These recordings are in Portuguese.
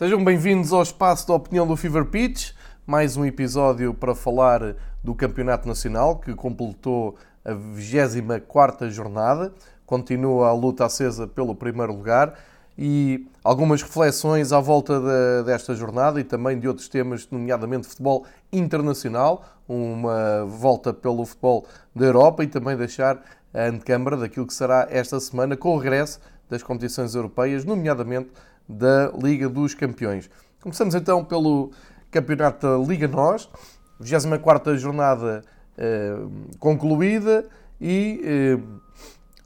Sejam bem-vindos ao espaço da opinião do Fever Pitch, mais um episódio para falar do Campeonato Nacional que completou a 24 jornada, continua a luta acesa pelo primeiro lugar e algumas reflexões à volta de, desta jornada e também de outros temas, nomeadamente futebol internacional, uma volta pelo futebol da Europa e também deixar a antecâmara daquilo que será esta semana com o regresso das competições europeias, nomeadamente da Liga dos Campeões. Começamos então pelo Campeonato da Liga NOS, 24 jornada eh, concluída e eh,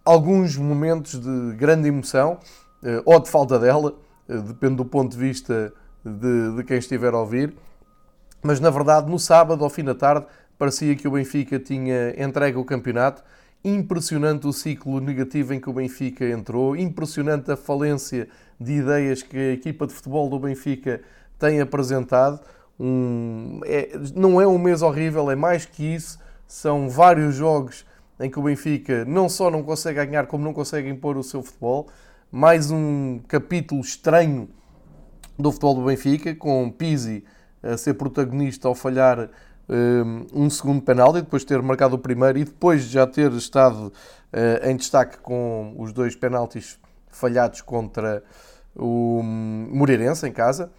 alguns momentos de grande emoção, eh, ou de falta dela, eh, depende do ponto de vista de, de quem estiver a ouvir. Mas na verdade, no sábado, ao fim da tarde, parecia que o Benfica tinha entregue o campeonato Impressionante o ciclo negativo em que o Benfica entrou, impressionante a falência de ideias que a equipa de futebol do Benfica tem apresentado. Um, é, não é um mês horrível, é mais que isso. São vários jogos em que o Benfica não só não consegue ganhar, como não consegue impor o seu futebol. Mais um capítulo estranho do futebol do Benfica, com Pizzi a ser protagonista ao falhar um segundo penalti, depois de ter marcado o primeiro e depois de já ter estado uh, em destaque com os dois penaltis falhados contra o Moreirense em casa.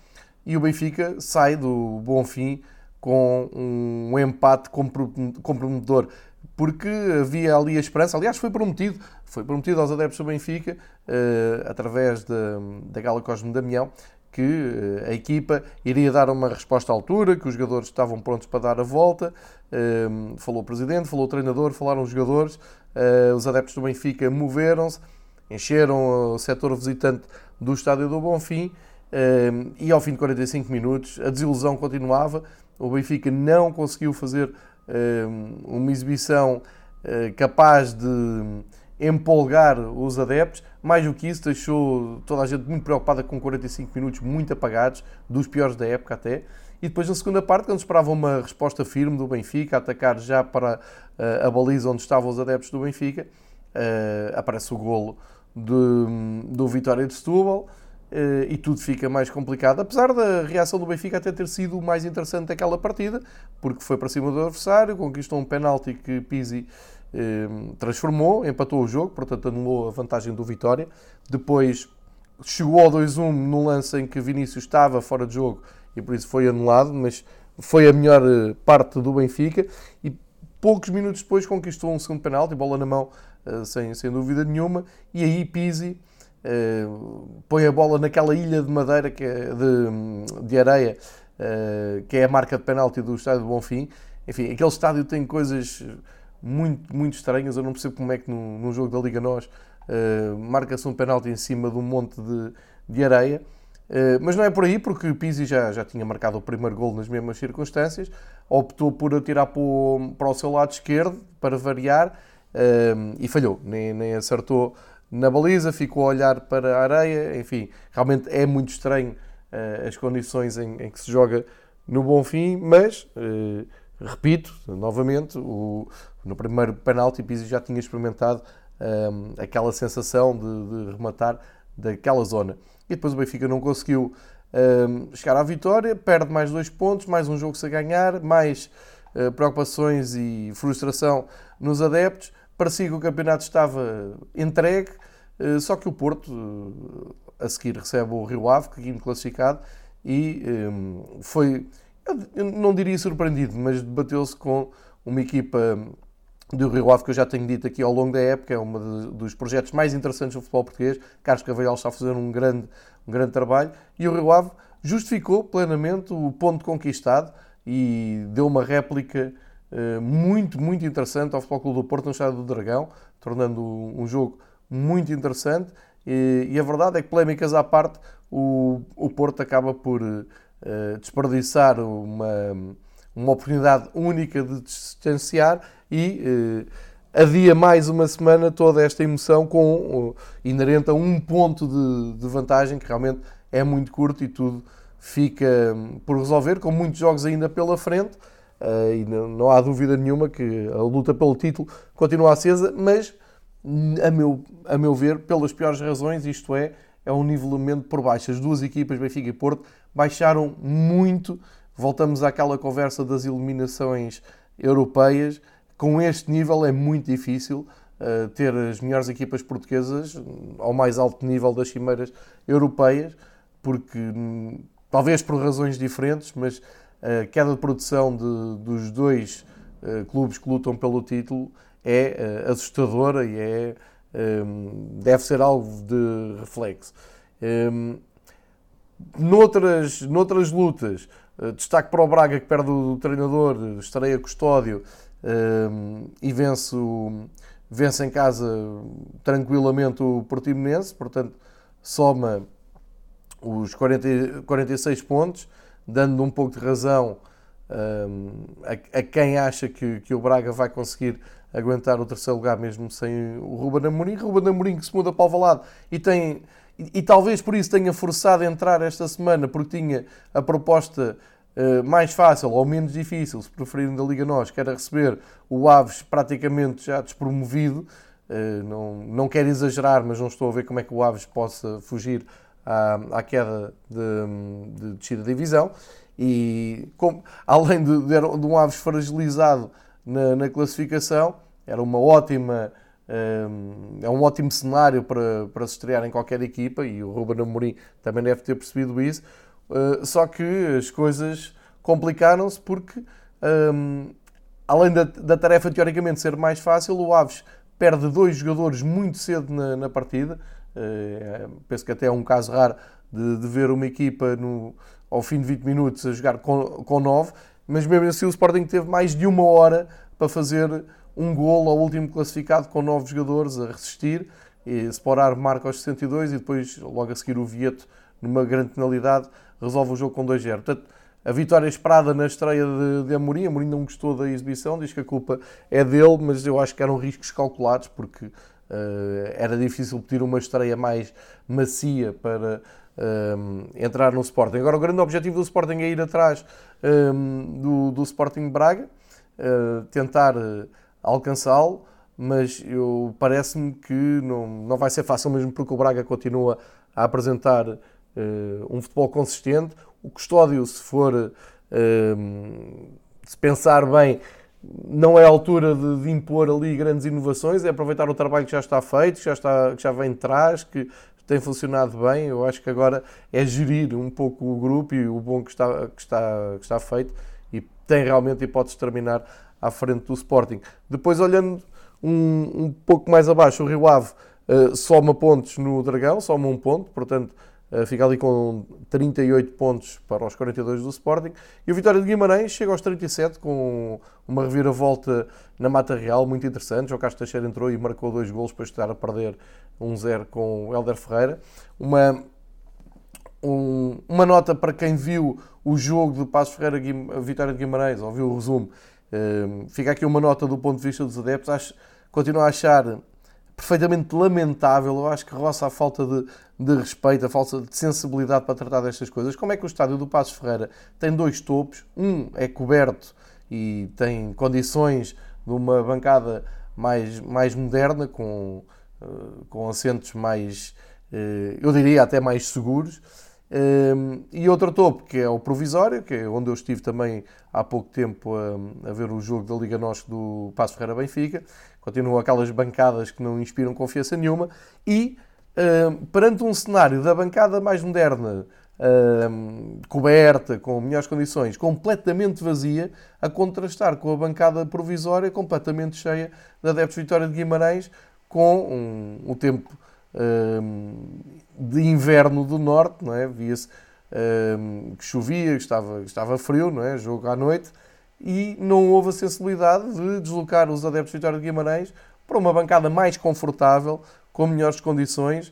E o Benfica sai do Bonfim com um empate comprometedor, porque havia ali a esperança, aliás, foi prometido, foi prometido aos adeptos do Benfica, uh, através da Gala Cosme Damião, que eh, a equipa iria dar uma resposta à altura, que os jogadores estavam prontos para dar a volta. Ehm, falou o presidente, falou o treinador, falaram os jogadores, eh, os adeptos do Benfica moveram-se, encheram o setor visitante do estádio do Bonfim ehm, e ao fim de 45 minutos a desilusão continuava. O Benfica não conseguiu fazer ehm, uma exibição eh, capaz de empolgar os adeptos. Mais do que isso, deixou toda a gente muito preocupada com 45 minutos muito apagados, dos piores da época até. E depois, na segunda parte, quando esperava uma resposta firme do Benfica, atacar já para uh, a baliza onde estavam os adeptos do Benfica, uh, aparece o golo do Vitória de Setúbal uh, e tudo fica mais complicado. Apesar da reação do Benfica até ter sido mais interessante daquela partida, porque foi para cima do adversário, conquistou um penalti que Pizzi transformou, empatou o jogo, portanto anulou a vantagem do Vitória. Depois chegou ao 2-1 num lance em que Vinícius estava fora de jogo e por isso foi anulado, mas foi a melhor eh, parte do Benfica e poucos minutos depois conquistou um segundo penalti, bola na mão, eh, sem, sem dúvida nenhuma, e aí Pizzi uh, põe a bola naquela ilha de madeira, que é de, de areia, que é a marca de penalti do estádio de Bonfim. Enfim, aquele estádio tem coisas muito, muito estranhas. Eu não percebo como é que num, jogo da Liga Nós uh, marca-se um penalti em cima de um monte de, de areia. Uh, mas não é por aí, porque Pizzi já, já tinha marcado o primeiro gol nas mesmas circunstâncias, optou por atirar para o, para o seu lado esquerdo, para variar, uh, e falhou, nem, nem acertou na baliza, ficou a olhar para a areia, enfim, realmente é muito estranho as condições em, em, que se joga no Bonfim, mas repito novamente, o, no primeiro penalti Pizzi já tinha experimentado um, aquela sensação de, de, rematar daquela zona. E depois o Benfica não conseguiu um, chegar à vitória, perde mais dois pontos, mais um jogo sem ganhar, mais uh, preocupações e frustração nos adeptos. Parecia que o campeonato estava entregue, uh, só que o Porto, uh, a seguir, recebe o Rio Ave, que é quinto classificado, e um, foi eu não diria surpreendido, mas debateu-se com uma equipa do Rio Ave, que eu já tenho dito aqui ao longo da época, é um dos projetos mais interessantes do futebol português. Carlos Cavalhal está a fazer um grande, um grande trabalho e o Rio Ave justificou plenamente o ponto conquistado e deu uma réplica uh, muito, muito interessante ao Futebol Clube do Porto no Estádio do Dragão, tornando um jogo muito interessante. E, e a verdade é que, polémicas à parte, o, o Porto acaba por uh, desperdiçar uma, uma oportunidade única de distanciar e uh, adia mais uma semana toda esta emoção com uh, inerente a um ponto de, de, vantagem que realmente é muito curto e tudo fica um, por resolver, com muitos jogos ainda pela frente. Uh, e não, não, há dúvida nenhuma que a luta pelo título continua acesa, mas a meu, a meu ver, pelas piores razões, isto é, é um nivelamento por baixo. As duas equipas, Benfica e Porto, baixaram muito. Voltamos àquela conversa das eliminações europeias. Com este nível é muito difícil uh, ter as melhores equipas portuguesas ao mais alto nível das cimeiras europeias, porque hum, talvez por razões diferentes, mas a queda de produção de, dos dois uh, clubes que lutam pelo título é uh, assustadora e é, um, deve ser alvo de reflexo. Um, noutras, noutras lutas, destaque para o Braga que perde o treinador, estreia Custódio um, e vence, vence em casa tranquilamente o Portimonense, portanto soma os 40, 46 pontos, dando um pouco de razão um, a, a, quem acha que, que o Braga vai conseguir aguentar o terceiro lugar mesmo sem o Ruben Amorim. Ruben Amorim que se muda para o Valado e tem e, e, talvez por isso tenha forçado a entrar esta semana porque tinha a proposta uh, mais fácil ou menos difícil, se preferirem da Liga Nós, que era receber o Aves praticamente já despromovido. Uh, não, não quero exagerar, mas não estou a ver como é que o Aves possa fugir à, à queda de, de descida de divisão. E com, além de, de, de um Aves fragilizado na, na classificação, era uma ótima é um ótimo cenário para, para se estrear em qualquer equipa e o Ruben Amorim também deve ter percebido isso. Ah, só que as coisas complicaram-se porque, além da, da, tarefa teoricamente ser mais fácil, o Aves perde dois jogadores muito cedo na, na partida. Ah, penso que até é um caso raro de, de ver uma equipa no, ao fim de 20 minutos a jogar com, com 9, mas mesmo assim o Sporting teve mais de uma hora para fazer um golo ao último classificado com nove jogadores a resistir. E Sporar marca aos 62 e depois, logo a seguir, o Vieto, numa grande penalidade, resolve o jogo com 2-0. Portanto, a vitória esperada na estreia de, de Amorim. Amorim não gostou da exibição, diz que a culpa é dele, mas eu acho que eram riscos calculados, porque uh, era difícil pedir uma estreia mais macia para uh, entrar no Sporting. Agora, o grande objetivo do Sporting é ir atrás uh, do, do Sporting Braga, tentar alcançá-lo, mas parece-me que não, não vai ser fácil mesmo porque o Braga continua a apresentar uh, um futebol consistente. O Custódio, se for uh, se pensar bem, não é a altura de, de, impor ali grandes inovações, é aproveitar o trabalho que já está feito, que já, está, que já vem de trás, que tem funcionado bem. Eu acho que agora é gerir um pouco o grupo e o bom que está, que está, que está feito e tem realmente hipótese de terminar à frente do Sporting. Depois, olhando um, um pouco mais abaixo, o Rio Ave uh, soma pontos no Dragão, soma um ponto, portanto uh, fica ali com 38 pontos para os 42 do Sporting. E o Vitória de Guimarães chega aos 37 com uma reviravolta na Mata Real muito interessante. O Castro Teixeira entrou e marcou dois golos para estar a perder 1-0 com o Helder Ferreira. Uma, um, uma nota para quem viu o jogo de Passos Ferreira Vitória de Guimarães, ou viu o resumo, Ehm, fica aqui uma nota do ponto de vista dos adeptos. Acho, continuo a achar perfeitamente lamentável. Eu acho que roça a falta de, de, respeito, a falta de sensibilidade para tratar destas coisas. Como é que o estádio do Passos Ferreira tem dois topos? Um é coberto e tem condições de uma bancada mais, mais moderna, com, eh, com assentos mais, eh, eu diria, até mais seguros. E outro topo, que é o provisório, que é onde eu estive também há pouco tempo a, a ver o jogo da Liga Norte do Passo Ferreira Benfica. Continuam aquelas bancadas que não inspiram confiança nenhuma. E perante um cenário da bancada mais moderna, coberta, com melhores condições, completamente vazia, a contrastar com a bancada provisória completamente cheia da Adeptos Vitória de Guimarães, com um, um tempo de inverno do norte, não é? Via-se que chovia, que estava, que estava frio, não é? Jogo à noite, e não houve a sensibilidade de deslocar os adeptos de Vitória de Guimarães para uma bancada mais confortável, com melhores condições,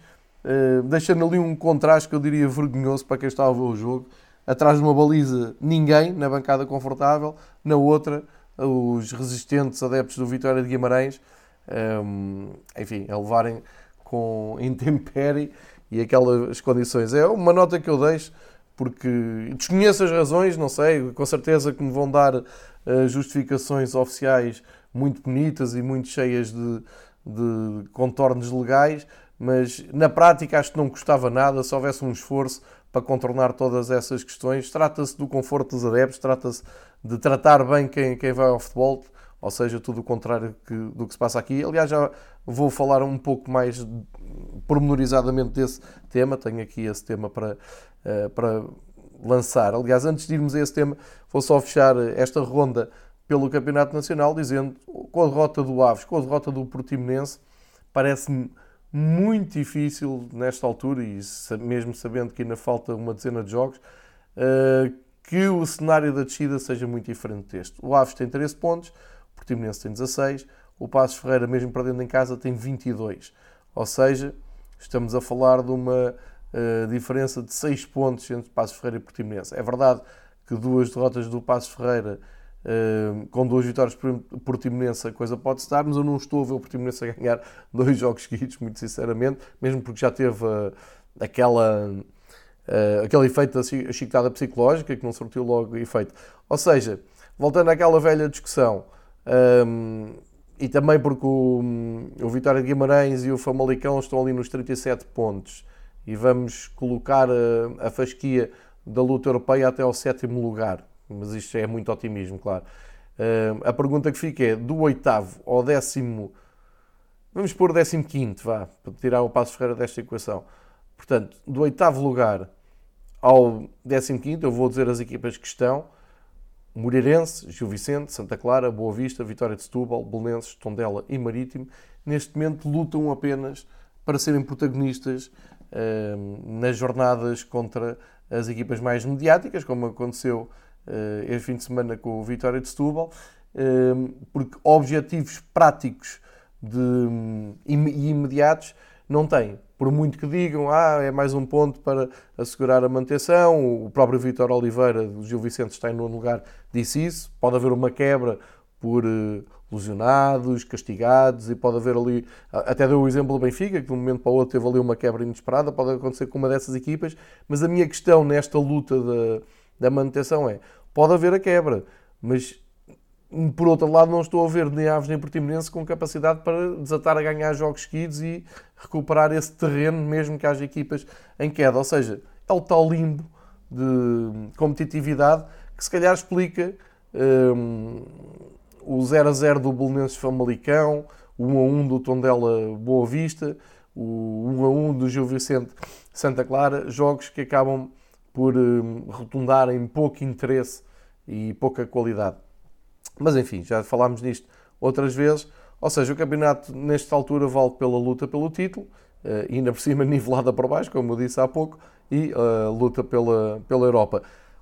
deixando ali um contraste que eu diria vergonhoso para quem estava a ver o jogo. Atrás de uma baliza, ninguém na bancada confortável, na outra, os resistentes adeptos do Vitória de Guimarães, enfim, a levarem com intempérie e aquelas condições. É uma nota que eu deixo porque desconheço as razões, não sei, com certeza que me vão dar uh, justificações oficiais muito bonitas e muito cheias de, de contornos legais, mas na prática acho que não custava nada se houvesse um esforço para contornar todas essas questões. Trata-se do conforto dos adeptos, trata-se de tratar bem quem, quem vai ao futebol, ou seja, tudo o contrário que, do que se passa aqui. Aliás, já vou falar um pouco mais pormenorizadamente desse tema, tenho aqui esse tema para, uh, para lançar. Aliás, antes de irmos a esse tema, vou só fechar esta ronda pelo Campeonato Nacional, dizendo com a derrota do Aves, com a derrota do Portimonense, parece-me muito difícil nesta altura, e mesmo sabendo que ainda falta uma dezena de jogos, eh, que o cenário da descida seja muito diferente deste. O Aves tem 13 pontos, o Portimonense tem 16, o Passos Ferreira, mesmo perdendo em casa, tem 22. Ou seja, estamos a falar de uma uh, diferença de 6 pontos entre Passos Ferreira e Portimonense. É verdade que duas derrotas do Passos Ferreira Uh, com duas vitórias por Portimonense a coisa pode estar, mas eu não estou a ver o Portimonense a ganhar dois jogos seguidos, muito sinceramente, mesmo porque já teve uh, aquela, uh, aquele efeito da chicotada psicológica que não surtiu logo efeito. Ou seja, voltando àquela velha discussão, um, e também porque o, o Vitória de Guimarães e o Famalicão estão ali nos 37 pontos e vamos colocar a, a fasquia da luta europeia até ao sétimo lugar mas isto é muito otimismo, claro. A pergunta que fica é: do oitavo ao décimo, vamos pôr décimo quinto, vá, para tirar o Passo Ferreira desta equação. Portanto, do oitavo lugar ao décimo quinto, eu vou dizer as equipas que estão: Moreirense, Gil Vicente, Santa Clara, Boa Vista, Vitória de Setúbal, Belenenses, Tondela e Marítimo. Neste momento lutam apenas para serem protagonistas uh, nas jornadas contra as equipas mais mediáticas, como aconteceu eh, este fim de semana com o Vitória de Setúbal, eh, porque objetivos práticos de, e imediatos não têm. Por muito que digam, ah, é mais um ponto para assegurar a manutenção, o próprio Vitor Oliveira, do Gil Vicente, está em nono lugar, disse isso. Pode haver uma quebra por uh, lesionados, castigados, e pode haver ali, até deu o exemplo do Benfica, que de um momento para o outro teve ali uma quebra inesperada, pode acontecer com uma dessas equipas, mas a minha questão nesta luta da da manutenção é, pode haver a quebra, mas por outro lado não estou a ver nem Aves nem Portimonense com capacidade para desatar a ganhar jogos seguidos e recuperar esse terreno mesmo que haja equipas em queda. Ou seja, é o tal limbo de competitividade que se calhar explica um, o 0 a 0 do Belenenses Famalicão, o 1 a 1 do Tondela Boa Vista, o 1 a 1 do Gil Vicente Santa Clara, jogos que acabam por hum, rotundar em pouco interesse e pouca qualidade. Mas enfim, já falámos nisto outras vezes. Ou seja, o campeonato nesta altura vale pela luta pelo título, uh, ainda por cima nivelada para baixo, como eu disse há pouco, e uh, luta pela, pela Europa.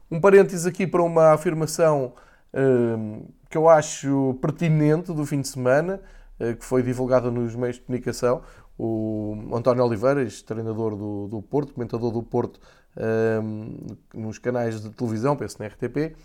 Um parênteses aqui para uma afirmação uh, que eu acho pertinente do fim de semana, uh, que foi divulgada nos meios de comunicação. O António Oliveira, treinador do, do Porto, comentador do Porto, nos canais de televisão, penso na RTP,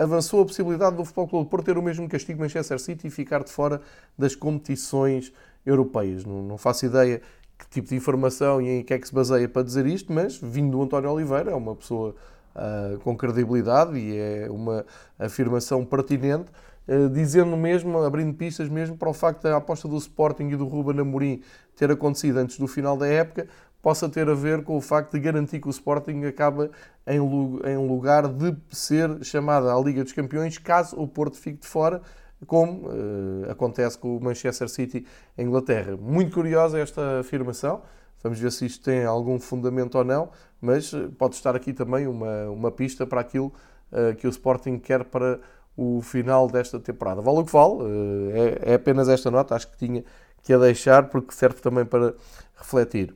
avançou a possibilidade do Futebol Clube do Porto ter o mesmo castigo Manchester City e ficar de fora das competições europeias. Não, não faço ideia que tipo de informação e em que é que se baseia para dizer isto, mas vindo do António Oliveira, é uma pessoa uh, com credibilidade e é uma afirmação pertinente, uh, dizendo mesmo, abrindo pistas mesmo para o facto da aposta do Sporting e do Ruben Amorim ter acontecido antes do final da época, possa ter a ver com o facto de garantir que o Sporting acaba em lugar de ser chamada à Liga dos Campeões caso o Porto fique de fora, como uh, acontece com o Manchester City em Inglaterra. Muito curiosa esta afirmação. Vamos ver se isto tem algum fundamento ou não, mas eh, pode estar aqui também uma, uma pista para aquilo uh, que o Sporting quer para o final desta temporada. Vale o que vale, uh, é, é apenas esta nota, acho que tinha que a deixar porque serve também para refletir.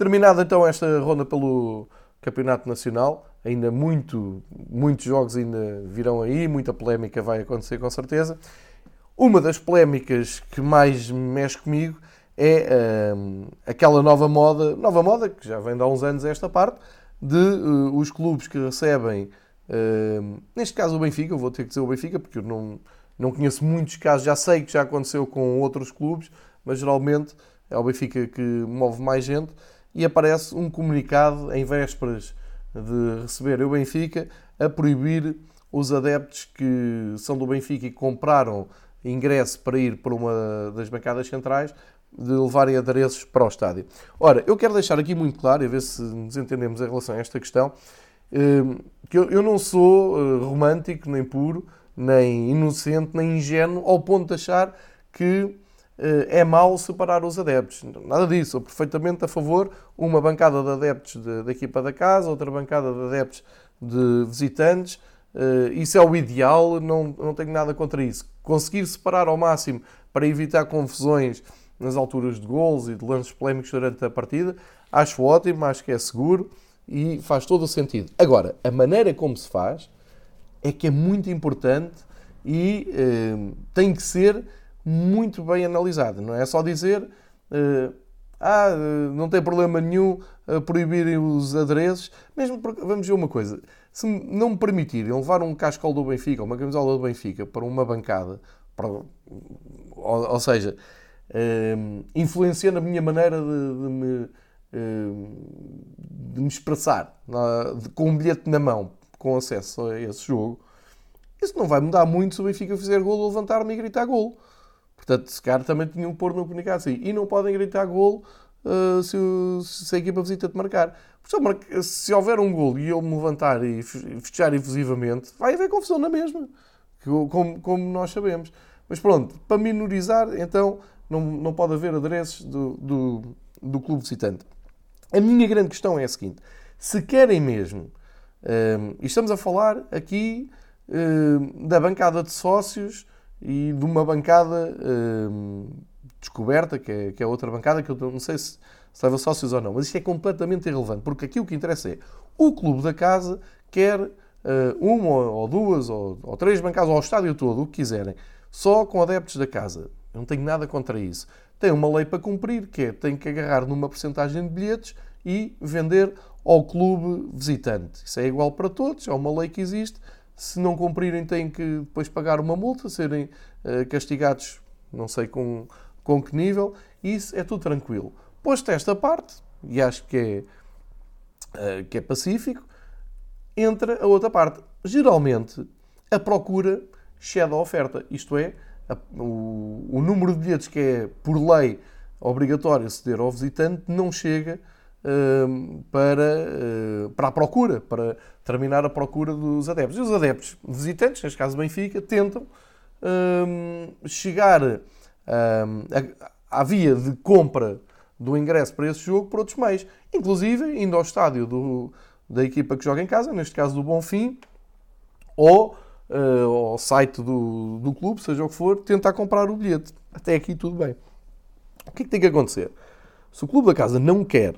Terminada então esta ronda pelo Campeonato Nacional, ainda muito, muitos jogos ainda virão aí, muita polémica vai acontecer com certeza. Uma das polémicas que mais mexe comigo é hum, aquela nova moda, nova moda que já vem de há uns anos esta parte, de uh, os clubes que recebem, uh, neste caso o Benfica, eu vou ter que dizer o Benfica porque eu não, não conheço muitos casos, já sei que já aconteceu com outros clubes, mas geralmente é o Benfica que move mais gente e aparece um comunicado em vésperas de receber o Benfica a proibir os adeptos que são do Benfica e compraram ingresso para ir para uma das bancadas centrais de levarem adereços para o estádio. Ora, eu quero deixar aqui muito claro, e ver se nos entendemos em relação a esta questão, que eu não sou romântico, nem puro, nem inocente, nem ingênuo, ao ponto de achar que é mau separar os adeptos. Nada disso. Sou perfeitamente a favor. Uma bancada de adeptos da equipa da casa, outra bancada de adeptos de visitantes. Isso é o ideal, não, não tenho nada contra isso. Conseguir separar ao máximo para evitar confusões nas alturas de gols e de lances polémicos durante a partida, acho ótimo, acho que é seguro e faz todo o sentido. Agora, a maneira como se faz é que é muito importante e eh, tem que ser muito bem analisada. Não é só dizer eh, ah, não tem problema nenhum a proibirem os adereços, mesmo porque, vamos ver uma coisa, se não me permitirem levar um cascal do Benfica, uma camisola do Benfica para uma bancada, para, ou, ou, seja, eh, influenciando a minha maneira de, de me de me expressar com um bilhete na mão, com acesso a esse jogo, isso não vai mudar muito se o Benfica fizer golo, levantar-me e gritar golo. Portanto, se calhar também tinham que pôr no comunicado assim. E não podem gritar golo uh, se, se, a equipa visita te marcar. Porque se houver um golo e eu me levantar e festejar efusivamente, vai haver confusão na mesma. Como, como nós sabemos. Mas pronto, para minorizar, então não, não pode haver adereços do, do, do clube visitante. A minha grande questão é a seguinte: se querem mesmo, um, e estamos a falar aqui um, da bancada de sócios e de uma bancada um, descoberta, que é, que é outra bancada, que eu não sei se, se leva sócios ou não, mas isto é completamente irrelevante, porque aqui o que interessa é o clube da casa quer uh, uma ou duas ou, ou três bancadas, ou o estádio todo, o que quiserem, só com adeptos da casa. Eu não tenho nada contra isso tem uma lei para cumprir, que é tem que agarrar numa porcentagem de bilhetes e vender ao clube visitante. Isso é igual para todos, é uma lei que existe. Se não cumprirem, têm que depois pagar uma multa, serem uh, castigados, não sei com, com que nível. Isso é tudo tranquilo. Posto esta parte, e acho que é, uh, que é pacífico, entra a outra parte. Geralmente, a procura cede a oferta. Isto é, o, o, número de bilhetes que é, por lei, obrigatório ceder ao visitante não chega para, uh, para a procura, para terminar a procura dos adeptos. E os adeptos visitantes, neste caso Benfica, tentam uh, chegar à via de compra do ingresso para esse jogo por outros meios, inclusive indo ao estádio do, da equipa que joga em casa, neste caso do Bonfim, ou uh, ao site do, do clube, seja o que for, tentar comprar o bilhete. Até aqui tudo bem. O que é que tem que acontecer? Se o clube da casa não quer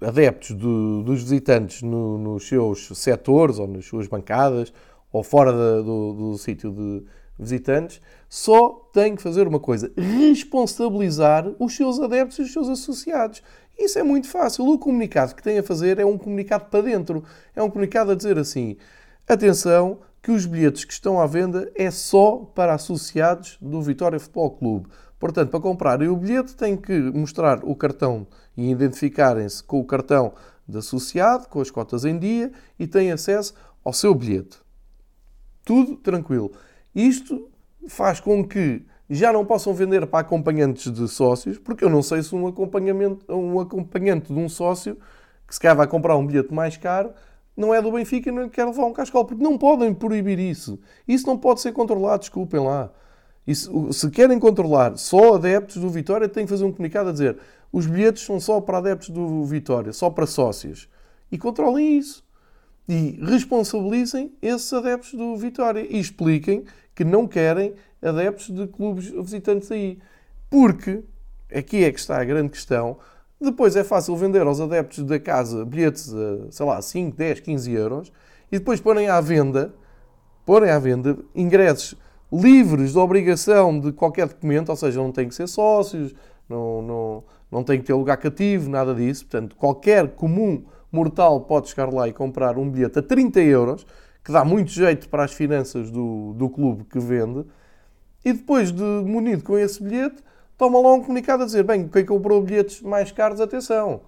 adeptos do, dos visitantes no, nos seus setores ou nas suas bancadas ou fora da, do, do sítio de visitantes, só tem que fazer uma coisa: responsabilizar os seus adeptos e os seus associados. Isso é muito fácil. O comunicado que tem a fazer é um comunicado para dentro. É um comunicado a dizer assim: atenção, que os bilhetes que estão à venda é só para associados do Vitória Futebol Clube. Portanto, para comprarem o bilhete têm que mostrar o cartão e identificarem-se com o cartão de associado, com as cotas em dia e têm acesso ao seu bilhete. Tudo tranquilo. Isto faz com que já não possam vender para acompanhantes de sócios, porque eu não sei se um, acompanhamento, um acompanhante de um sócio que se calhar vai comprar um bilhete mais caro não é do Benfica e não quer levar um cascal, porque não podem proibir isso. Isso não pode ser controlado, desculpem lá. Isso, se querem controlar só adeptos do Vitória, têm que fazer um comunicado a dizer os bilhetes são só para adeptos do Vitória, só para sócios. E controlem isso. E responsabilizem esses adeptos do Vitória. E expliquem que não querem adeptos de clubes visitantes aí. Porque, aqui é que está a grande questão, depois é fácil vender aos adeptos da casa bilhetes a, sei lá, 5, 10, 15 euros e depois porem à venda, porem à venda ingressos livres de obrigação de qualquer documento, ou seja, não têm que ser sócios, não, não, não têm que ter lugar cativo, nada disso. Portanto, qualquer comum mortal pode chegar lá e comprar um bilhete a 30 euros, que dá muito jeito para as finanças do, do clube que vende, e depois de munido com esse bilhete, toma lá um comunicado a dizer: bem, quem comprou bilhetes mais caros, atenção,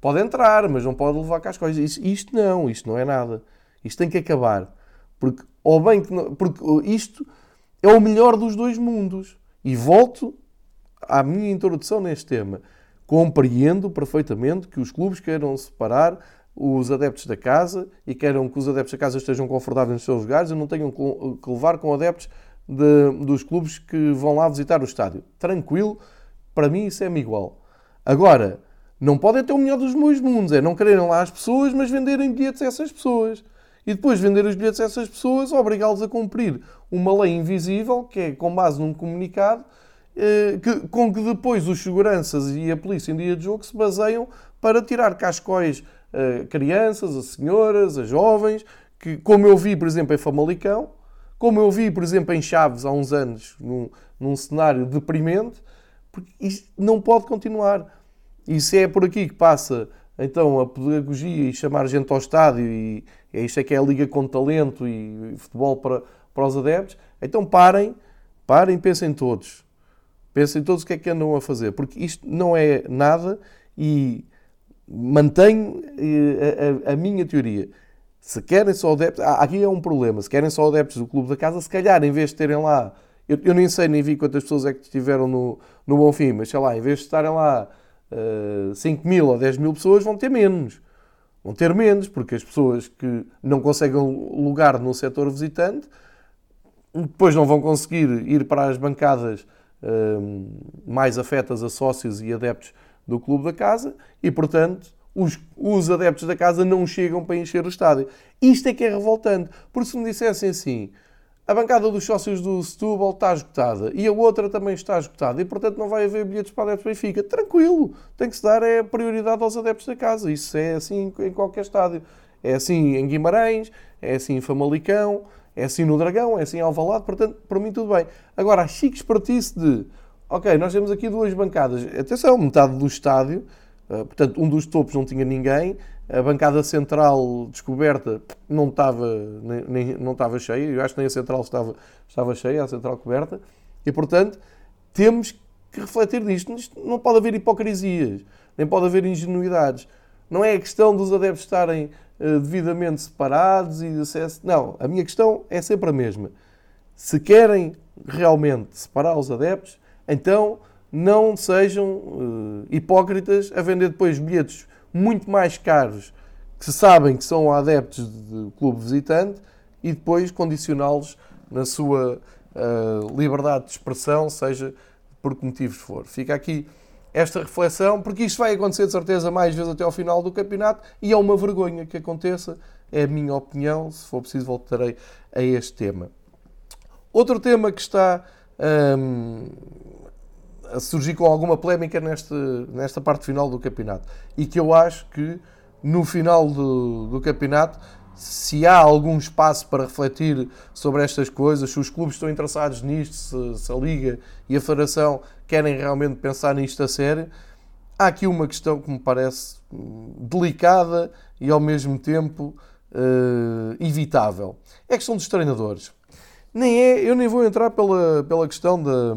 pode entrar, mas não pode levar cá as coisas. Isto, isto não, isto não é nada. Isto tem que acabar. Porque, ou bem que não, porque isto é o melhor dos dois mundos. E volto à minha introdução neste tema. Compreendo perfeitamente que os clubes queiram separar os adeptos da casa e queiram que os adeptos da casa estejam confortáveis nos seus lugares e não tenham que levar com adeptos de, dos clubes que vão lá visitar o estádio. Tranquilo, para mim isso é-me igual. Agora, não podem ter o melhor dos dois mundos, é não quererem lá as pessoas, mas venderem bilhetes a essas pessoas. E depois vender os bilhetes a essas pessoas, obrigá-los a cumprir uma lei invisível, que é com base num comunicado, eh, que, com que depois os seguranças e a polícia em dia de jogo se baseiam para tirar cascóis a crianças, a senhoras, a jovens, que, como eu vi, por exemplo, em Famalicão, como eu vi, por exemplo, em Chaves há uns anos, num, num cenário deprimente, porque isto não pode continuar. E se é por aqui que passa então a pedagogia e chamar gente ao estádio, e isto é que é a liga com talento e, futebol para, para os adeptos, então parem, parem, pensem todos. Pensem todos o que é que andam a fazer, porque isto não é nada e mantenho eh, a, a, a minha teoria. Se querem só adeptos. Aqui é um problema. Se querem só adeptos do Clube da Casa, se calhar, em vez de terem lá. Eu, eu nem sei, nem vi quantas pessoas é que estiveram no, no Bonfim, mas sei lá, em vez de estarem lá uh, eh, 5 mil ou 10 mil pessoas, vão ter menos. Vão ter menos, porque as pessoas que não conseguem lugar no setor visitante depois não vão conseguir ir para as bancadas uh, mais afetas a sócios e adeptos do clube da casa e, portanto, os, os adeptos da casa não chegam para encher o estádio. Isto é que é revoltante, porque se me dissessem assim, a bancada dos sócios do Setúbal está esgotada e a outra também está esgotada e, portanto, não vai haver bilhetes para adeptos Benfica. Tranquilo, tem que se dar é, prioridade aos adeptos da casa. Isso é assim em qualquer estádio. É assim em Guimarães, é assim em Famalicão, é assim no Dragão, é assim em Alvalade, portanto, para mim tudo bem. Agora, a chique espertice de, ok, nós temos aqui duas bancadas. Atenção, metade do estádio ah, portanto, um dos topos não tinha ninguém, a bancada central descoberta não estava, nem, nem, não estava cheia, eu acho que nem a central estava, estava cheia, a central coberta, e portanto temos que refletir nisto. Não pode haver hipocrisias, nem pode haver ingenuidades. Não é a questão dos adeptos estarem uh, devidamente separados e acesso. Não, a minha questão é sempre a mesma. Se querem realmente separar os adeptos, então não sejam uh, hipócritas a vender depois bilhetes muito mais caros que se sabem que são adeptos do clube visitante e depois condicioná-los na sua uh, liberdade de expressão, seja por que motivos for. Fica aqui esta reflexão, porque isto vai acontecer de certeza mais vezes até ao final do campeonato e é uma vergonha que aconteça, é a minha opinião, se for preciso voltarei a este tema. Outro tema que está hum, a surgir com alguma polémica nesta, nesta parte final do campeonato. E que eu acho que no final do, do campeonato, se há algum espaço para refletir sobre estas coisas, se os clubes estão interessados nisto, se, se a Liga e a Federação querem realmente pensar nisto a sério, há aqui uma questão que me parece hum, delicada e ao mesmo tempo uh, evitável. É a questão dos treinadores. Nem é, eu nem vou entrar pela, pela questão da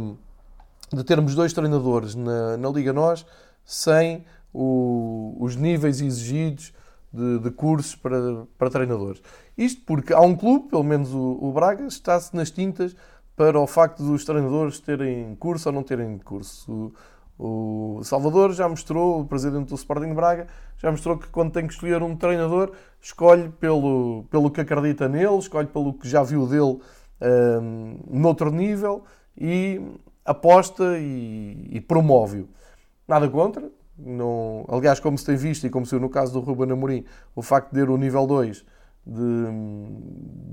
de termos dois treinadores na, na Liga Nós sem o, os níveis exigidos de, de, cursos para, para treinadores. Isto porque há um clube, pelo menos o, o Braga, está-se nas tintas para o facto dos treinadores terem curso ou não terem curso. O, o Salvador já mostrou, o presidente do Sporting Braga, já mostrou que quando tem que escolher um treinador, escolhe pelo, pelo que acredita nele, escolhe pelo que já viu dele um, noutro nível e aposta e, e promove-o. Nada contra. Não, aliás, como se tem visto e como se viu no caso do Ruben Amorim, o facto de ter o nível 2 de,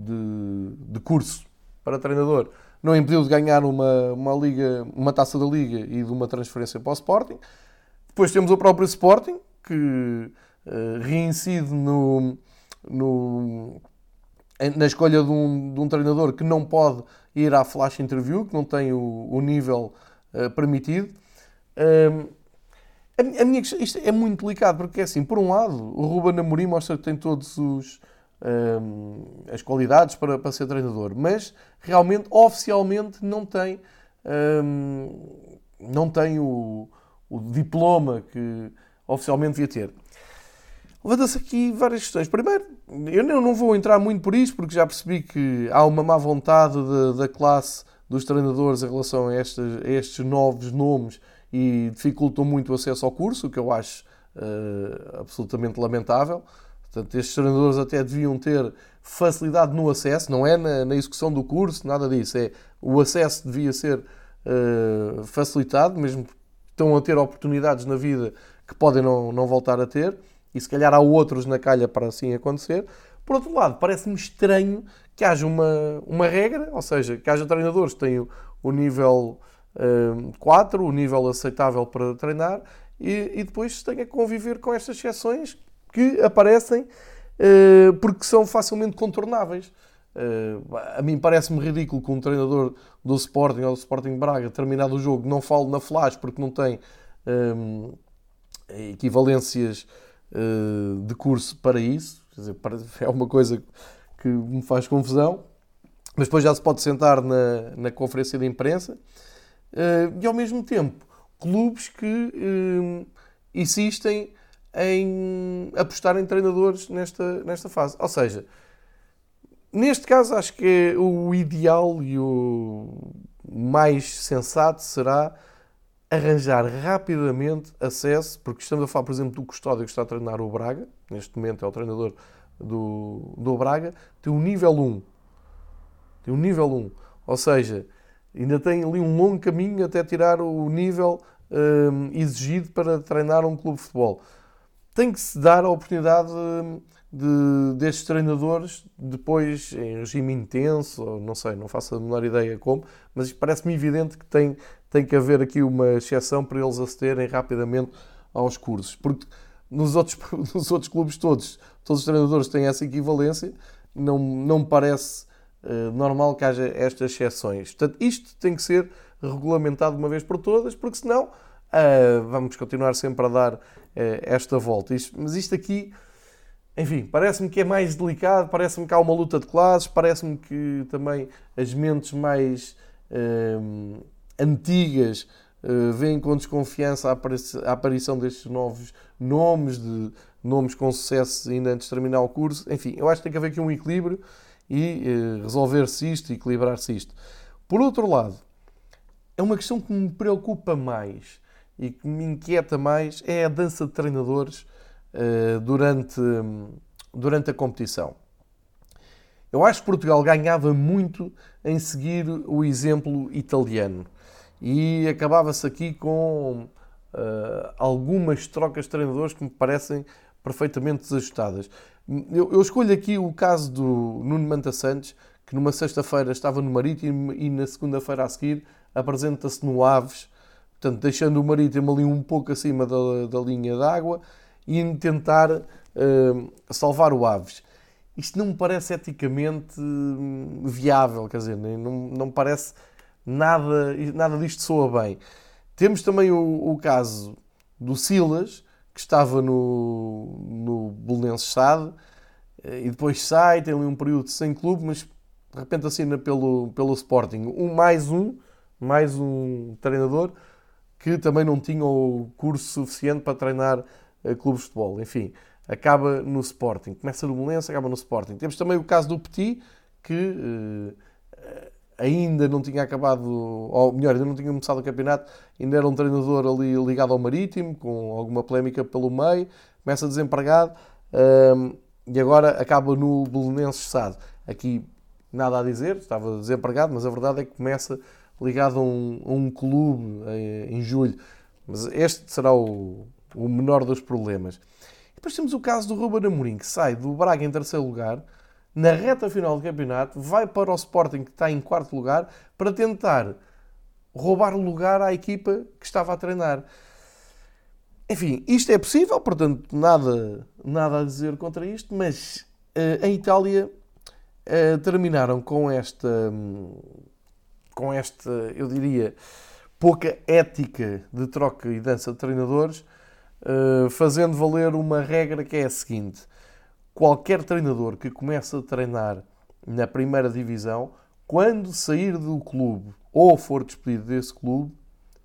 de, de, curso para treinador não impediu de ganhar uma, uma, liga, uma taça da Liga e de uma transferência para o Sporting. Depois temos o próprio Sporting, que uh, reincide no, no, na escolha de um, de um treinador que não pode ir à flash interview, que não tem o, o nível uh, permitido. Um, a, a, minha isto é muito delicado, porque é assim, por um lado, o Ruben Amorim mostra que tem todos os um, as qualidades para, para ser treinador, mas realmente, oficialmente, não tem, um, não tem o, o diploma que oficialmente devia ter. Levanta-se aqui várias questões. Primeiro, eu não vou entrar muito por isto, porque já percebi que há uma má vontade de, da classe dos treinadores em relação a estes, a estes novos nomes e dificultam muito o acesso ao curso, o que eu acho uh, absolutamente lamentável. Portanto, estes treinadores até deviam ter facilidade no acesso, não é na, na execução do curso, nada disso. É o acesso devia ser uh, facilitado, mesmo estão a ter oportunidades na vida que podem não, não voltar a ter, e se calhar há outros na calha para assim acontecer. Por outro lado, parece-me estranho que haja uma, uma regra, ou seja, que haja treinadores que tenham o nível eh, 4, o nível aceitável para treinar, e, e depois tenha que conviver com estas exceções que aparecem uh, porque são facilmente contornáveis. Uh, a mim parece-me ridículo que um treinador do Sporting ou do Sporting Braga, terminado o jogo, não fale na flash porque não tem um, equivalências de curso para isso. Quer dizer, é uma coisa que me faz confusão. Mas depois já se pode sentar na, na conferência de imprensa. Uh, e ao mesmo tempo, clubes que insistem em apostar em treinadores nesta, nesta fase. Ou seja, neste caso acho que é o ideal e o mais sensato será arranjar rapidamente acesso, porque estamos a falar, por exemplo, do Custódio que está a treinar o Braga, neste momento é o treinador do, do Braga, tem um nível 1. Tem um nível 1. Ou seja, ainda tem ali um longo caminho até tirar o nível um, exigido para treinar um clube de futebol tem que se dar a oportunidade de, destes treinadores, depois em regime intenso, não sei, não faço a menor ideia como, mas parece-me evidente que tem, tem que haver aqui uma exceção para eles acederem rapidamente aos cursos. Porque nos outros, nos outros clubes todos, todos os treinadores têm essa equivalência, não, não me parece uh, normal que haja estas exceções. Portanto, isto tem que ser regulamentado uma vez por todas, porque senão uh, vamos continuar sempre a dar eh, esta volta. Isto, mas isto aqui, enfim, parece-me que é mais delicado, parece-me que há uma luta de classes, parece-me que também as mentes mais antigas uh, veem com desconfiança a aparição destes novos nomes, de nomes com sucesso ainda antes de terminar o curso. Enfim, eu acho que tem que haver aqui um equilíbrio e uh, resolver-se isto, equilibrar-se isto. Por outro lado, é uma questão que me preocupa mais e que me inquieta mais é a dança de treinadores uh, durante, durante a competição. Eu acho que Portugal ganhava muito em seguir o exemplo italiano e acabava-se aqui com uh, algumas trocas de treinadores que me parecem perfeitamente desajustadas. Eu, eu, escolho aqui o caso do Nuno Manta Santos, que numa sexta-feira estava no Marítimo e na segunda-feira a seguir apresenta-se no Aves portanto, deixando o Marítimo ali um pouco acima da, da linha d'água e tentar uh, salvar o Aves. Isto não me parece eticamente hum, viável, quer dizer, não, não me parece nada, nada disto soa bem. Temos também o, o caso do Silas, que estava no, no Belenenses SAD eh, e depois sai, tem ali um período sem clube, mas de repente assina pelo, pelo Sporting. Um mais um, mais um treinador que também não tinham o curso suficiente para treinar uh, clubes de futebol. Enfim, acaba no Sporting. Começa no Belenense, acaba no Sporting. Temos também o caso do Petit, que uh, ainda não tinha acabado, ou melhor, ainda não tinha começado o campeonato, ainda era um treinador ali ligado ao Marítimo, com alguma polémica pelo meio, começa desempregado uh, e agora acaba no Belenenses SAD. Aqui nada a dizer, estava desempregado, mas a verdade é que começa ligado a um, a um clube em, em, julho. Mas este será o, o menor dos problemas. E depois temos o caso do Ruben Amorim, que sai do Braga em terceiro lugar, na reta final do campeonato, vai para o Sporting, que está em quarto lugar, para tentar roubar lugar à equipa que estava a treinar. Enfim, isto é possível, portanto, nada, nada a dizer contra isto, mas uh, em Itália uh, terminaram com esta. Com esta, eu diria, pouca ética de troca e dança de treinadores, eh, fazendo valer uma regra que é a seguinte: qualquer treinador que comece a treinar na primeira divisão, quando sair do clube ou for despedido desse clube,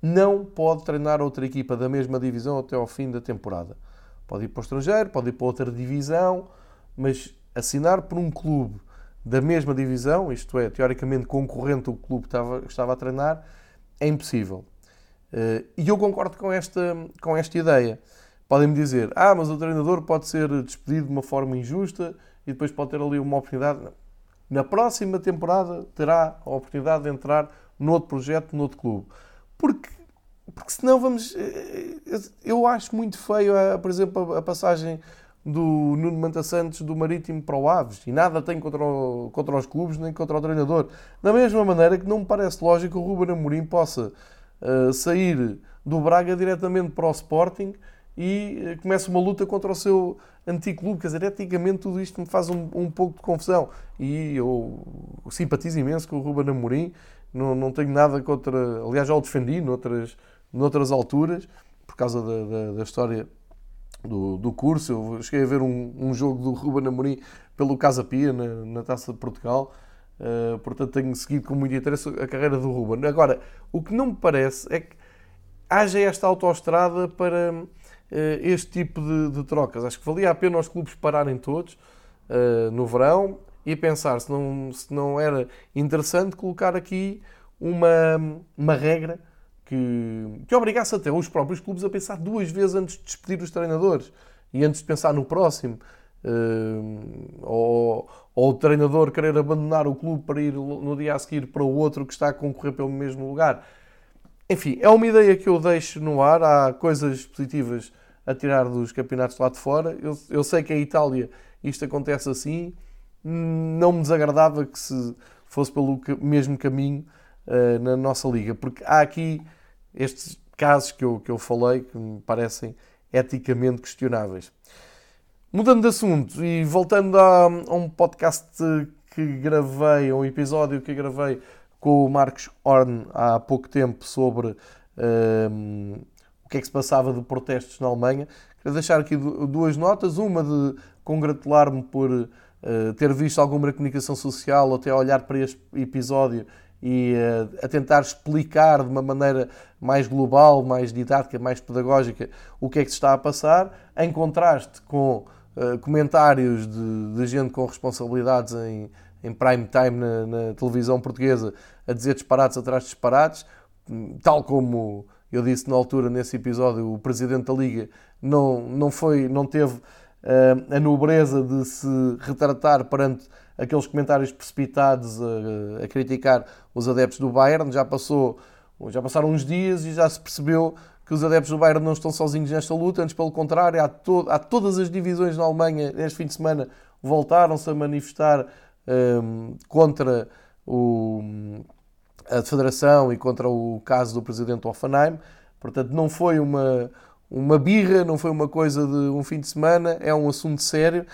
não pode treinar outra equipa da mesma divisão até ao fim da temporada. Pode ir para o estrangeiro, pode ir para outra divisão, mas assinar por um clube da mesma divisão, isto é, teoricamente concorrente do clube que estava, estava a treinar, é impossível. Uh, e eu concordo com esta, com esta ideia. Podem-me dizer, ah, mas o treinador pode ser despedido de uma forma injusta e depois pode ter ali uma oportunidade. Não. Na próxima temporada terá a oportunidade de entrar noutro projeto, noutro clube. Porque, porque senão vamos. Eh, eh, eu acho muito feio, a, por exemplo, a passagem do Nuno Manta Santos do Marítimo para o Aves e nada tem contra, o, contra os clubes nem contra o treinador. Da mesma maneira que não me parece lógico que o Ruben Amorim possa uh, sair do Braga diretamente para o Sporting e uh, comece uma luta contra o seu antigo clube. Quer dizer, eticamente tudo isto me faz um, um pouco de confusão. E eu simpatizo imenso com o Ruben Amorim, não, não tenho nada contra. Aliás, já o defendi noutras, noutras alturas, por causa da, da, da história do, do curso. Eu cheguei a ver um, um jogo do Ruben Amorim pelo Casa Pia, na, na Taça de Portugal. Uh, portanto, tenho seguido com muito interesse a carreira do Ruben. Agora, o que não me parece é que haja esta autoestrada para este tipo de, de, trocas. Acho que valia a pena os clubes pararem todos uh, no verão e pensar se não, se não era interessante colocar aqui uma, uma regra que, que obrigasse até os próprios clubes a pensar duas vezes antes de despedir os treinadores e antes de pensar no próximo. Uh, ou, ou, o treinador querer abandonar o clube para ir no dia a seguir para o outro que está a concorrer pelo mesmo lugar. Enfim, é uma ideia que eu deixo no ar. Há coisas positivas a tirar dos campeonatos lá de fora. Eu, eu sei que em Itália isto acontece assim. Não me desagradava que se fosse pelo mesmo caminho uh, na nossa liga, porque há aqui estes casos que eu, que eu falei que me parecem eticamente questionáveis. Mudando de assunto e voltando a, a um podcast que gravei, um episódio que gravei com o Marcos Horn há pouco tempo sobre um, o que é que se passava de protestos na Alemanha. Quero deixar aqui duas notas. Uma de congratular-me por uh, ter visto alguma comunicação social até olhar para este episódio e uh, a tentar explicar de uma maneira mais global, mais didática, mais pedagógica o que é que se está a passar, em contraste com uh, comentários de, de, gente com responsabilidades em, em prime time na, na, televisão portuguesa a dizer disparates atrás de disparates, tal como eu disse na altura nesse episódio, o presidente da Liga não, não, foi, não teve uh, a nobreza de se retratar perante aqueles comentários precipitados a, a, criticar os adeptos do Bayern. Já, passou, já passaram uns dias e já se percebeu que os adeptos do Bayern não estão sozinhos nesta luta, antes pelo contrário, há, to há todas as divisões na Alemanha neste fim de semana voltaram-se a manifestar um, contra o, a Federação e contra o caso do presidente Offenheim. Portanto, não foi uma, uma birra, não foi uma coisa de um fim de semana, é um assunto sério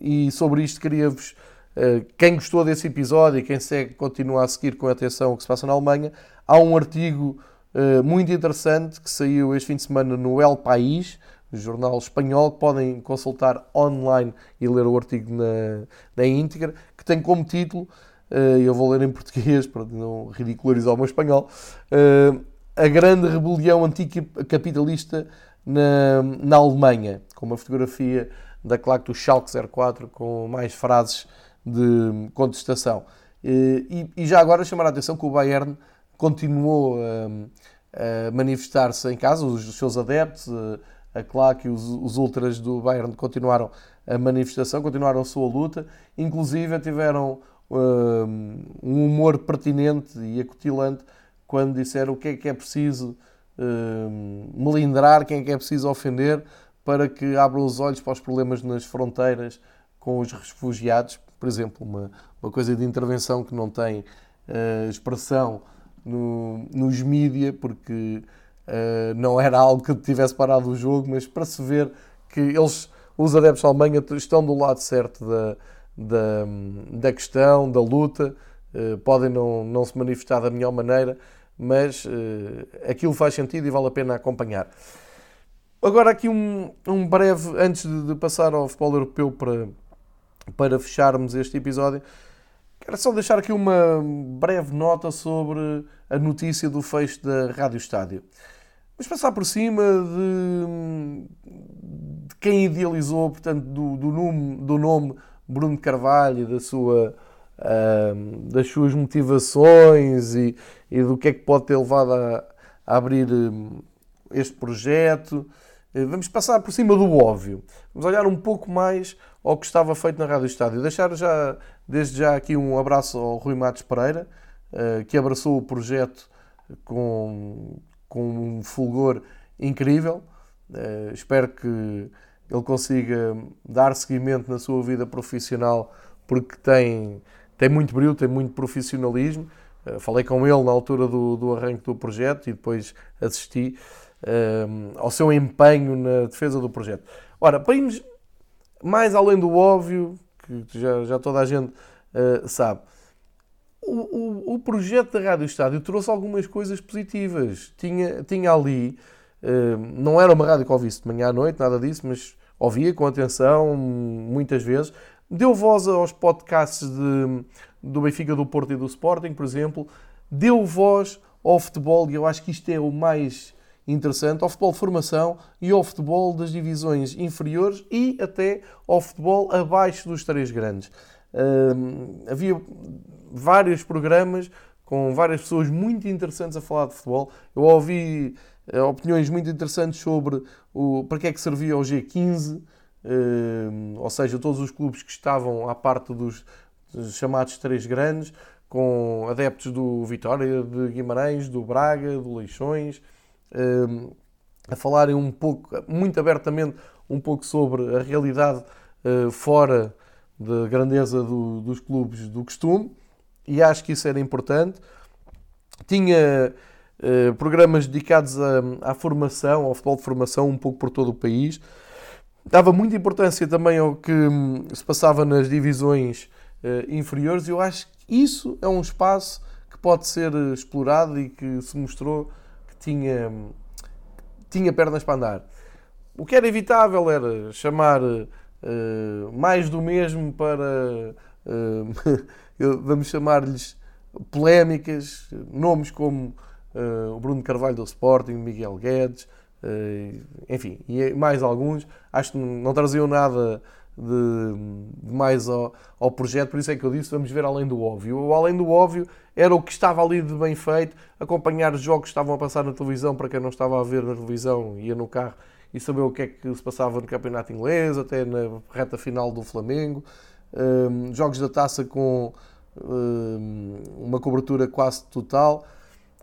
e sobre isto queria-vos. Ah, quem gostou desse episódio e quem segue, continua a seguir com atenção o que se passa na Alemanha, há um artigo ah, muito interessante que saiu este fim de semana no El País, jornal espanhol, podem consultar online e ler o artigo na, na íntegra, que tem como título, ah, eu vou ler em português para não ridicularizar o meu espanhol, A Grande Rebelião Anticapitalista na, na Alemanha, com uma fotografia da claque do Schalke 04 com mais frases de contestação. E, e já agora chamar a atenção que o Bayern continuou a, a manifestar-se em casa, os, seus adeptos, a claque e os, os ultras do Bayern continuaram a manifestação, continuaram a sua luta, inclusive tiveram um, um humor pertinente e acutilante quando disseram o que é que é preciso um, melindrar, quem é que é preciso ofender para que abram os olhos para os problemas nas fronteiras com os refugiados, por exemplo, uma, uma coisa de intervenção que não tem uh, expressão no, nos mídia, porque uh, não era algo que tivesse parado o jogo, mas para se ver que eles, os adeptos da Alemanha, estão do lado certo da, da, da questão, da luta, uh, podem não, não se manifestar da melhor maneira, mas aquilo faz sentido e vale a pena acompanhar. Agora aqui um, um breve, antes de, de, passar ao futebol europeu para, para fecharmos este episódio, quero só deixar aqui uma breve nota sobre a notícia do fecho da Rádio Estádio. Vamos passar por cima de, de quem idealizou, portanto, do, do, nome, do nome Bruno Carvalho e da sua, uh, das suas motivações e, e, do que é que pode ter levado a, a abrir este projeto. Vamos passar por cima do óbvio. Vamos olhar um pouco mais ao que estava feito na Rádio Estádio. Deixar já, desde já aqui um abraço ao Rui Matos Pereira, que abraçou o projeto com, com um fulgor incrível. Espero que ele consiga dar seguimento na sua vida profissional porque tem, tem muito brilho, tem muito profissionalismo. Falei com ele na altura do, do arranque do projeto e depois assisti ao seu empenho na defesa do projeto. Ora, para irmos mais além do óbvio, que já, já toda a gente uh, sabe, o, o, o, projeto da Rádio Estádio trouxe algumas coisas positivas. Tinha, tinha ali, uh, não era uma rádio que ouvisse de manhã à noite, nada disso, mas ouvia com atenção, muitas vezes. Deu voz aos podcasts de, do Benfica, do Porto e do Sporting, por exemplo. Deu voz ao futebol, e eu acho que isto é o mais interessante ao futebol de formação e ao futebol das divisões inferiores e até ao futebol abaixo dos três grandes. Uh, havia vários programas com várias pessoas muito interessantes a falar de futebol. Eu ouvi uh, opiniões muito interessantes sobre o, para que é que servia o G15, uh, ou seja, todos os clubes que estavam à parte dos chamados três grandes, com adeptos do Vitória, de Guimarães, do Braga, do Leixões, a falarem um pouco, muito abertamente, um pouco sobre a realidade uh, fora da grandeza do, dos clubes do costume, e acho que isso era importante. Tinha uh, programas dedicados à formação, ao futebol de formação, um pouco por todo o país. Dava muita importância também ao que um, se passava nas divisões uh, inferiores, e eu acho que isso é um espaço que pode ser explorado e que se mostrou tinha, tinha pernas para andar. O que era evitável era chamar uh, mais do mesmo para, uh, vamos chamar-lhes, polémicas, nomes como uh, o Bruno Carvalho do Sporting, Miguel Guedes, enfim, e mais alguns. Acho que não traziam nada de, de mais ao, ao, projeto, por isso é que eu disse, vamos ver além do óbvio. O além do óbvio era o que estava ali de bem feito, acompanhar os jogos que estavam a passar na televisão, para quem não estava a ver na televisão, ia no carro e saber o que é que se passava no campeonato inglês, até na reta final do Flamengo, um, jogos da taça com um, uma cobertura quase total.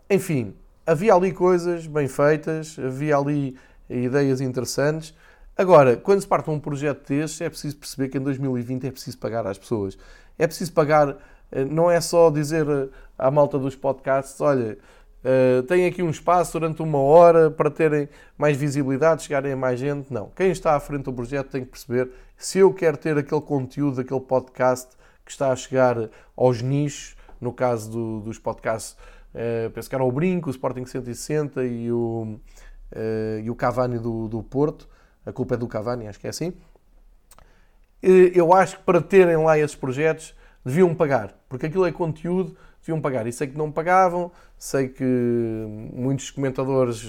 Enfim, havia ali coisas bem feitas, havia ali ideias interessantes. Agora, quando se parte de um projeto deste, é preciso perceber que em 2020 é preciso pagar às pessoas. É preciso pagar, eh, não é só dizer eh, à malta dos podcasts, olha, uh, tem aqui um espaço durante uma hora para terem mais visibilidade, chegarem a mais gente. Não. Quem está à frente do projeto tem que perceber se eu quero ter aquele conteúdo, daquele podcast que está a chegar aos nichos, no caso do, dos podcasts, penso que era o Brinco, o Sporting 160 e o, e o Cavani do, do Porto a culpa é do Cavani, acho que é assim. Eu acho que para terem lá esses projetos deviam pagar, porque aquilo é conteúdo, deviam pagar. E sei que não pagavam, sei que muitos comentadores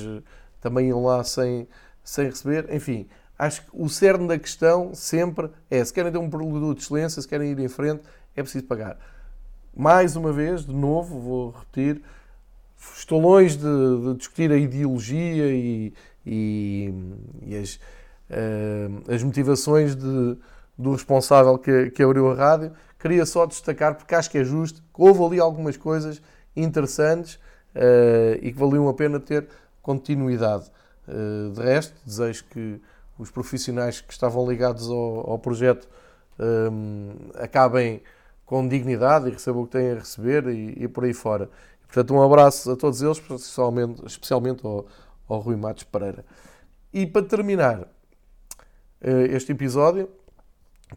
também iam lá sem, sem receber. Enfim, acho que o cerne da questão sempre é: se querem ter um produto de excelência, se querem ir em frente, é preciso pagar. Mais uma vez, de novo, vou repetir, estou longe de, de discutir a ideologia e, e, e as as motivações de, do responsável que, que abriu a rádio. Queria só destacar, porque acho que é justo, que houve ali algumas coisas interessantes uh, e que valiam a pena ter continuidade. Uh, de resto, desejo que os profissionais que estavam ligados ao, ao projeto um, acabem com dignidade e recebam o que têm a receber e, e por aí fora. Portanto, um abraço a todos eles, especialmente, especialmente ao, ao Rui Matos Pereira. E para terminar, eh, este episódio,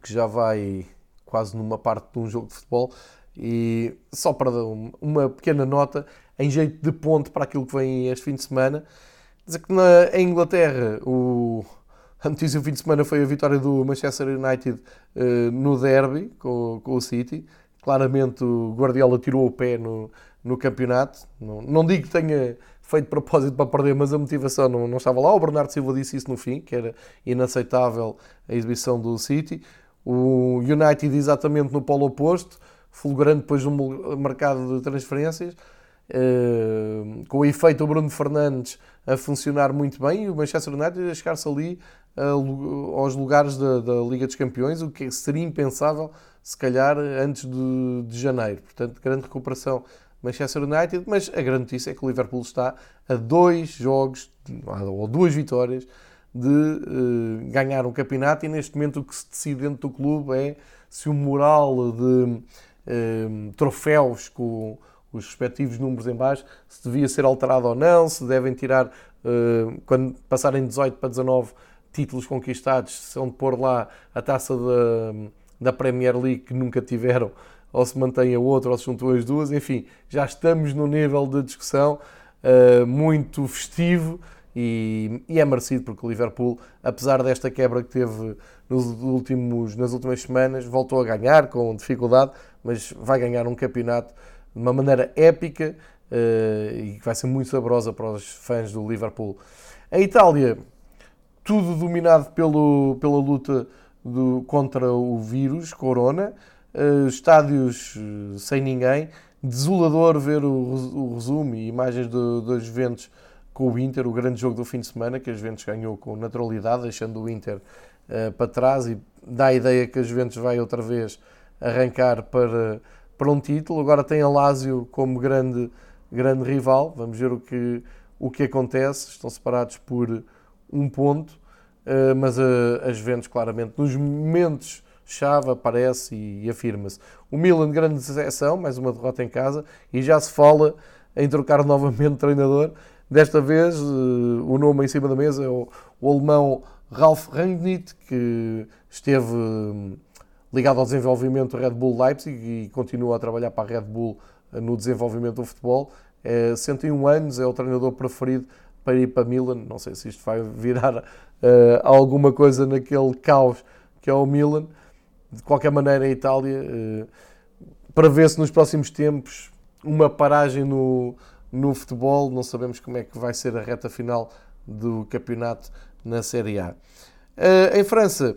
que já vai quase numa parte de um jogo de futebol, e só para dar uma pequena nota, em jeito de ponte para aquilo que vem este fim de semana, dizer que na, em Inglaterra o, a notícia do fim de semana foi a vitória do Manchester United uh, no derby com, com, o City. Claramente o Guardiola tirou o pé no, no campeonato. Não, não digo que tenha feito de propósito para perder, mas a motivação não, não estava lá. O Bernardo Silva disse isso no fim, que era inaceitável a exibição do City. O United exatamente no polo oposto, fulgurando depois no mercado de transferências, uh, com o efeito do Bruno Fernandes a funcionar muito bem e o Manchester United a chegar-se ali uh, aos lugares da, da, Liga dos Campeões, o que seria impensável se calhar antes de, de janeiro. Portanto, grande recuperação Manchester United, mas a grande notícia é que o Liverpool está a dois jogos, ou duas vitórias, de uh, ganhar um campeonato. E neste momento o que se decide dentro do clube é se o moral de uh, troféus com os respectivos números em baixo, se devia ser alterado ou não, se devem tirar, uh, quando passarem 18 para 19 títulos conquistados, se vão pôr lá a taça da, da Premier League que nunca tiveram, ou se mantém a outra, ou se juntam as duas, enfim, já estamos no nível de discussão uh, muito festivo e, e, é merecido porque o Liverpool, apesar desta quebra que teve nos últimos, nas últimas semanas, voltou a ganhar com dificuldade, mas vai ganhar um campeonato de uma maneira épica uh, e que vai ser muito saborosa para os fãs do Liverpool. A Itália, tudo dominado pelo, pela luta do, contra o vírus, Corona, estádios uh, sem ninguém, desolador ver o, o resumo e imagens do, dos Juventus com o Inter, o grande jogo do fim de semana, que a Juventus ganhou com naturalidade, deixando o Inter uh, para trás e dá a ideia que a Juventus vai outra vez arrancar para, para um título. Agora tem a Lazio como grande, grande rival, vamos ver o que, o que acontece. Estão separados por um ponto, uh, mas a, a Juventus claramente nos momentos chave aparece e, afirma-se. O Milan, grande decepção, mais uma derrota em casa, e já se fala em trocar novamente treinador. Desta vez, uh, o nome em cima da mesa é o, alemão Ralf Rangnick, que esteve hum, ligado ao desenvolvimento do Red Bull Leipzig e continua a trabalhar para a Red Bull uh, no desenvolvimento do futebol. É, 101 anos, é o treinador preferido para ir para Milan. Não sei se isto vai virar uh, alguma coisa naquele caos que é o Milan. De qualquer maneira, a Itália uh, prevê-se nos próximos tempos uma paragem no, no futebol. Não sabemos como é que vai ser a reta final do campeonato na Série A. Uh, em França,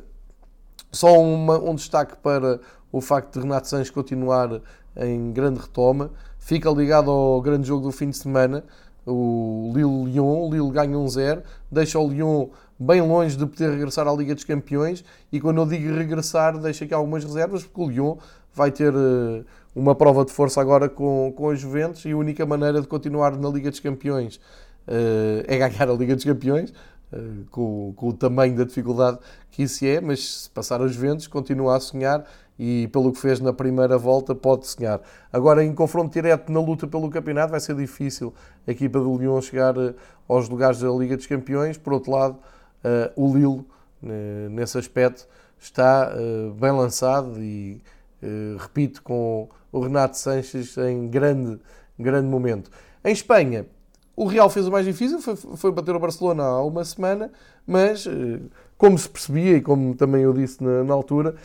só uma, um destaque para o facto de Renato Sanches continuar em grande retoma. Fica ligado ao grande jogo do fim de semana, o Lille-Lyon. Lille ganha 1-0, deixa o Lyon bem longe de poder regressar à Liga dos Campeões. E quando eu digo regressar, deixa aqui algumas reservas, porque o Lyon vai ter uh, uma prova de força agora com, com os Juventus e a única maneira de continuar na Liga dos Campeões uh, é ganhar a Liga dos Campeões, uh, com, com, o tamanho da dificuldade que isso é, mas se passar os Juventus continua a sonhar e pelo que fez na primeira volta pode sonhar. Agora em confronto direto na luta pelo campeonato vai ser difícil a equipa do Lyon chegar aos lugares da Liga dos Campeões, por outro lado o Lille nesse aspecto está bem lançado e Uh, repito, com o Renato Sanches em grande, grande momento. Em Espanha, o Real fez o mais difícil, foi, foi bater o Barcelona há uma semana, mas, como se percebia e como também eu disse na, na altura,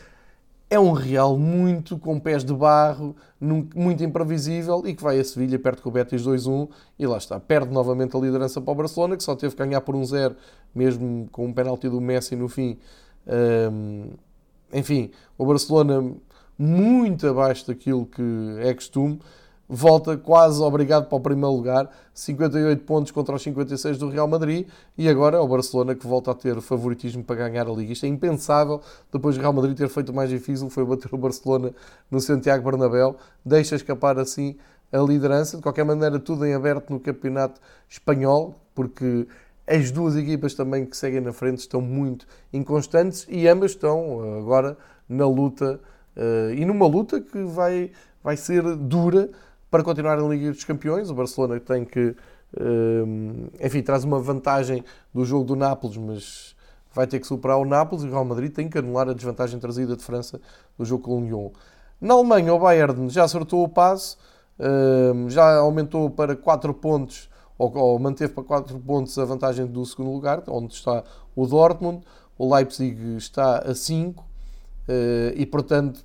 é um Real muito com pés de barro, muito imprevisível e que vai a Sevilha perto com o Betis 2-1 e lá está, perde novamente a liderança para o Barcelona, que só teve que ganhar por 1-0, mesmo com um penalti do Messi no fim. Um, enfim, o Barcelona muito abaixo daquilo que é costume, volta quase obrigado para o primeiro lugar, 58 pontos contra os 56 do Real Madrid, e agora é o Barcelona que volta a ter favoritismo para ganhar a Liga. Isto é impensável, depois do Real Madrid ter feito o mais difícil, foi bater o Barcelona no Santiago Bernabéu, deixa escapar assim a liderança, de qualquer maneira tudo em aberto no campeonato espanhol, porque as duas equipas também que seguem na frente estão muito inconstantes e ambas estão agora na luta Uh, e numa luta que vai, vai ser dura para continuar na Liga dos Campeões. O Barcelona tem que, uh, enfim, traz uma vantagem do jogo do Nápoles, mas vai ter que superar o Nápoles e o Real Madrid tem que anular a desvantagem trazida de França do jogo com o Lyon. Na Alemanha, o Bayern já acertou o passo, uh, já aumentou para 4 pontos, ou, ou manteve para 4 pontos a vantagem do segundo lugar, onde está o Dortmund. O Leipzig está a 5 eh, e portanto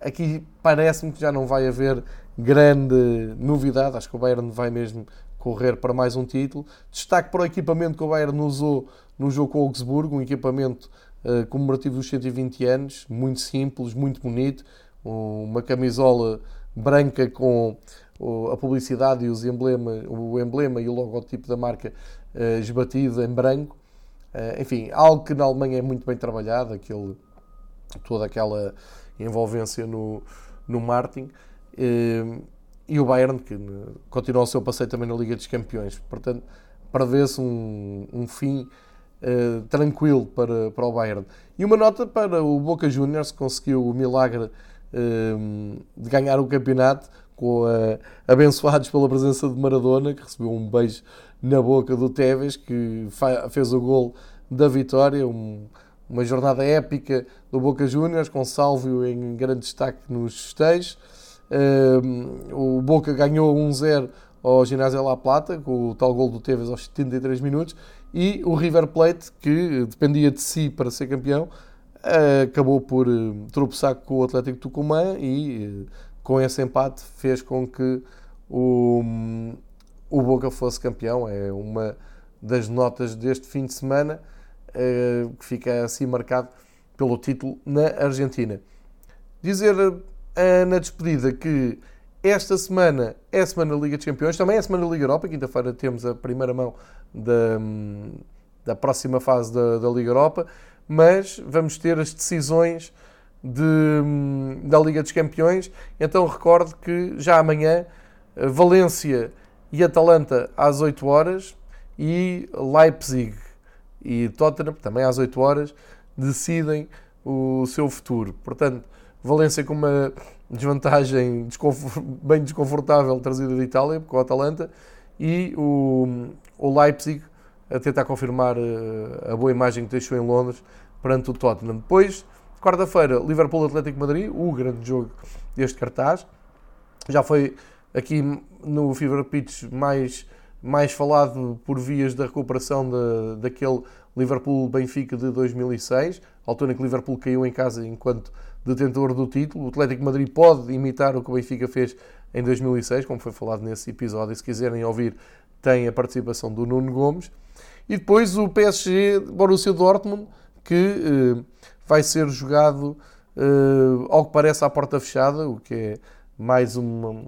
aqui parece-me que já não vai haver grande novidade. Acho que o Bayern vai mesmo correr para mais um título. Destaque para o equipamento que o Bayern usou no jogo com o Augsburgo, um equipamento uh, comemorativo dos 120 anos, muito simples, muito bonito, uma camisola branca com a publicidade e os emblema, o emblema e o logotipo da marca uh, esbatido em branco. Uh, enfim, algo que na Alemanha é muito bem trabalhado, aquele, toda aquela envolvência no, no marketing. Uh, e o Bayern, que continua o seu passeio também na Liga dos Campeões. Portanto, prevê-se um, um fim uh, tranquilo para, para o Bayern. E uma nota para o Boca Juniors, que conseguiu o milagre uh, de ganhar o campeonato, com abençoados pela presença de Maradona, que recebeu um beijo na boca do Tevez, que fez o gol da vitória. Um, uma jornada épica do Boca Juniors, com Sálvio em grande destaque nos festejos. O Boca ganhou 1-0 ao Ginásio La Plata, com o tal gol do Tevez aos 73 minutos, e o River Plate, que dependia de si para ser campeão, acabou por uh, tropeçar com o Atlético Tucumã e uh, com esse empate fez com que o, o Boca fosse campeão. É uma das notas deste fim de semana uh, que fica assim marcado pelo título na Argentina. Dizer na despedida que esta semana é a semana da Liga dos Campeões, também é a semana da Liga Europa. Quinta-feira temos a primeira mão da, da próxima fase da, da, Liga Europa, mas vamos ter as decisões de, da Liga dos Campeões. Então recordo que já amanhã Valência e Atalanta às 8 horas e Leipzig e Tottenham também às 8 horas decidem o seu futuro. Portanto, Valência com uma desvantagem bem desconfortável trazida de Itália, com o Atalanta, e o, o Leipzig a tentar confirmar eh, a boa imagem que deixou em Londres perante o Tottenham. Depois, quarta-feira, Liverpool Atlético Madrid, o grande jogo deste cartaz. Já foi aqui no Fever Pitch mais, mais falado por vias da recuperação de, daquele Liverpool-Benfica de 2006, altura em que Liverpool caiu em casa enquanto detentor do título. O Atlético Madrid pode imitar o que o Benfica fez em 2006, como foi falado nesse episódio. Se quiserem ouvir, tem a participação do Nuno Gomes. E depois o PSG Borussia Dortmund, que eh, vai ser jogado, eh, ao que parece, à porta fechada, o que é mais uma,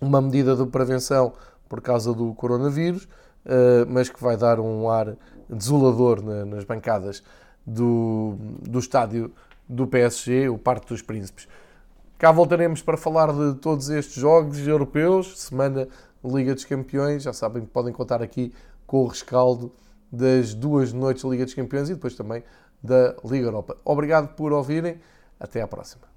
uma medida de prevenção por causa do coronavírus, eh, mas que vai dar um ar desolador na, nas bancadas do, do estádio do PSG, o Parque dos Príncipes. Cá voltaremos para falar de todos estes jogos europeus, semana Liga dos Campeões. Já sabem que podem contar aqui com o rescaldo das duas noites da Liga dos Campeões e depois também da Liga Europa. Obrigado por ouvirem. Até à próxima.